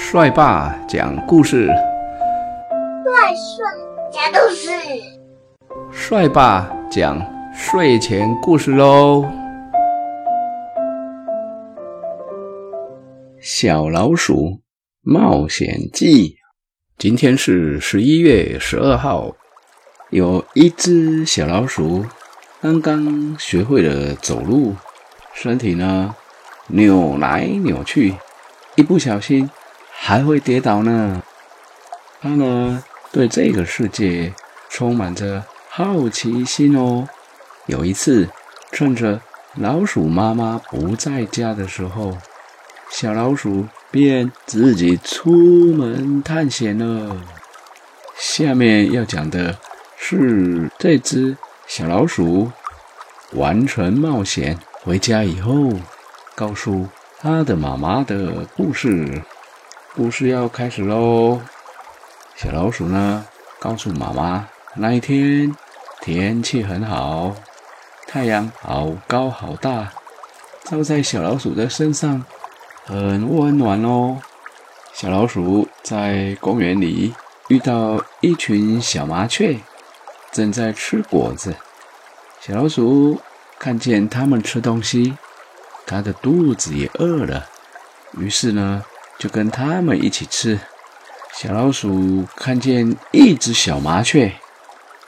帅爸讲故事，帅帅讲故事，帅爸讲睡前故事喽。小老鼠冒险记，今天是十一月十二号。有一只小老鼠刚刚学会了走路，身体呢扭来扭去，一不小心还会跌倒呢。它呢对这个世界充满着好奇心哦。有一次，趁着老鼠妈妈不在家的时候，小老鼠便自己出门探险了。下面要讲的。是这只小老鼠完成冒险回家以后，告诉它的妈妈的故事。故事要开始喽！小老鼠呢，告诉妈妈，那一天天气很好，太阳好高好大，照在小老鼠的身上，很温暖哦。小老鼠在公园里遇到一群小麻雀。正在吃果子，小老鼠看见它们吃东西，它的肚子也饿了，于是呢，就跟他们一起吃。小老鼠看见一只小麻雀，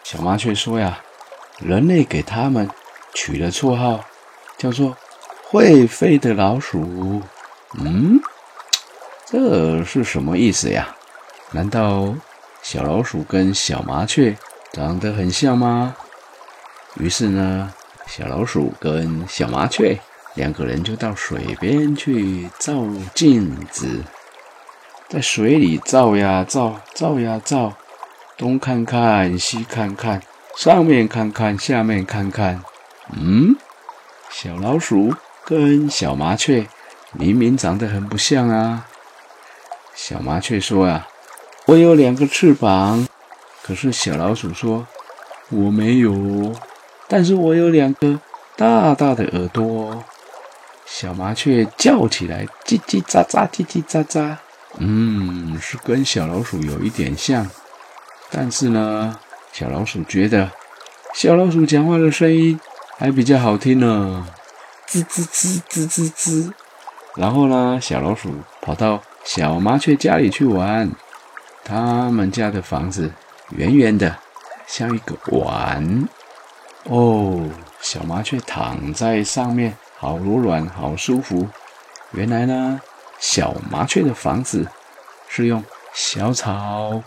小麻雀说呀：“人类给它们取了绰号，叫做会飞的老鼠。”嗯，这是什么意思呀？难道小老鼠跟小麻雀？长得很像吗？于是呢，小老鼠跟小麻雀两个人就到水边去照镜子，在水里照呀照，照呀照，东看看西看看，上面看看下面看看，嗯，小老鼠跟小麻雀明明长得很不像啊。小麻雀说啊：“我有两个翅膀。”可是小老鼠说：“我没有，但是我有两个大大的耳朵。”小麻雀叫起来：“叽叽喳喳，叽叽喳喳。”嗯，是跟小老鼠有一点像，但是呢，小老鼠觉得小老鼠讲话的声音还比较好听呢，吱吱吱吱吱吱。然后呢，小老鼠跑到小麻雀家里去玩，他们家的房子。圆圆的，像一个碗哦。小麻雀躺在上面，好柔软，好舒服。原来呢，小麻雀的房子是用小草、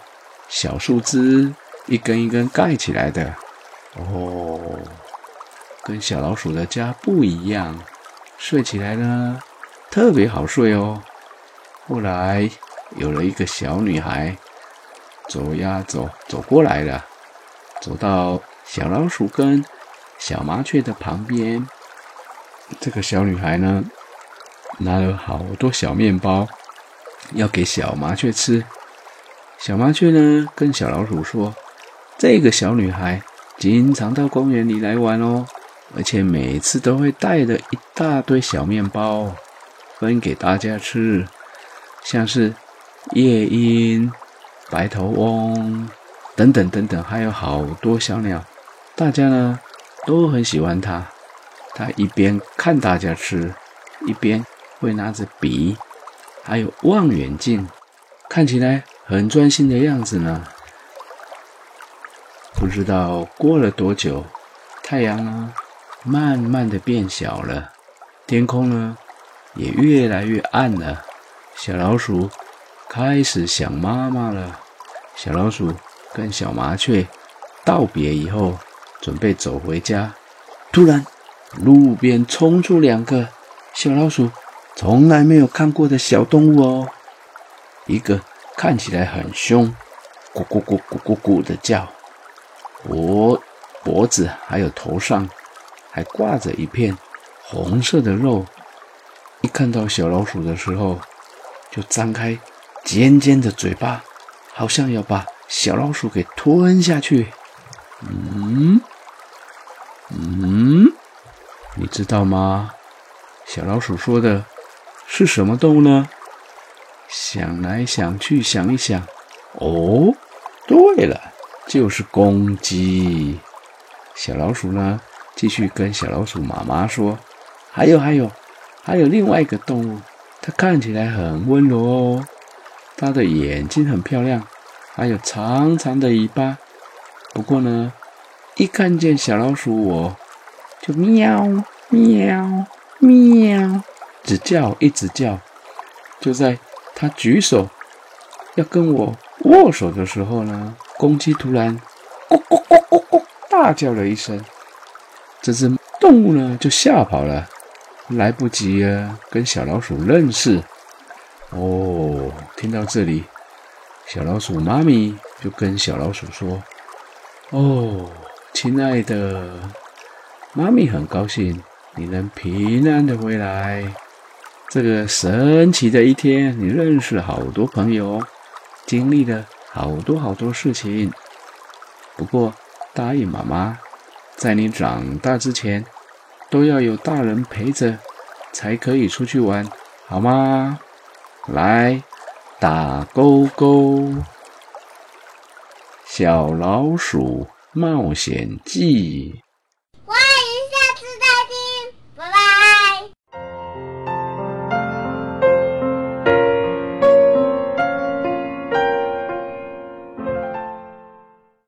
小树枝一根一根盖起来的哦，跟小老鼠的家不一样。睡起来呢，特别好睡哦。后来有了一个小女孩。走呀走，走过来了，走到小老鼠跟小麻雀的旁边。这个小女孩呢，拿了好多小面包，要给小麻雀吃。小麻雀呢，跟小老鼠说：“这个小女孩经常到公园里来玩哦，而且每次都会带着一大堆小面包分给大家吃，像是夜莺。”白头翁，等等等等，还有好多小鸟，大家呢都很喜欢它。他一边看大家吃，一边会拿着笔，还有望远镜，看起来很专心的样子呢。不知道过了多久，太阳呢慢慢的变小了，天空呢也越来越暗了。小老鼠开始想妈妈了。小老鼠跟小麻雀道别以后，准备走回家。突然，路边冲出两个小老鼠，从来没有看过的小动物哦。一个看起来很凶，咕咕咕咕咕咕的叫，脖脖子还有头上还挂着一片红色的肉。一看到小老鼠的时候，就张开尖尖的嘴巴。好像要把小老鼠给吞下去。嗯，你知道吗？小老鼠说的是什么动物呢？想来想去，想一想，哦，对了，就是公鸡。小老鼠呢，继续跟小老鼠妈妈说：“还有，还有，还有另外一个动物，它看起来很温柔哦，它的眼睛很漂亮，还有长长的尾巴。不过呢，一看见小老鼠，我就喵喵喵，只叫一直叫。就在它举手要跟我握手的时候呢，公鸡突然咕咕咕咕咕大叫了一声，这只动物呢就吓跑了，来不及啊跟小老鼠认识。哦，听到这里，小老鼠妈咪就跟小老鼠说：“哦，亲爱的，妈咪很高兴你能平安的回来。”这个神奇的一天，你认识了好多朋友，经历了好多好多事情。不过，答应妈妈，在你长大之前，都要有大人陪着，才可以出去玩，好吗？来，打勾勾！小老鼠冒险记。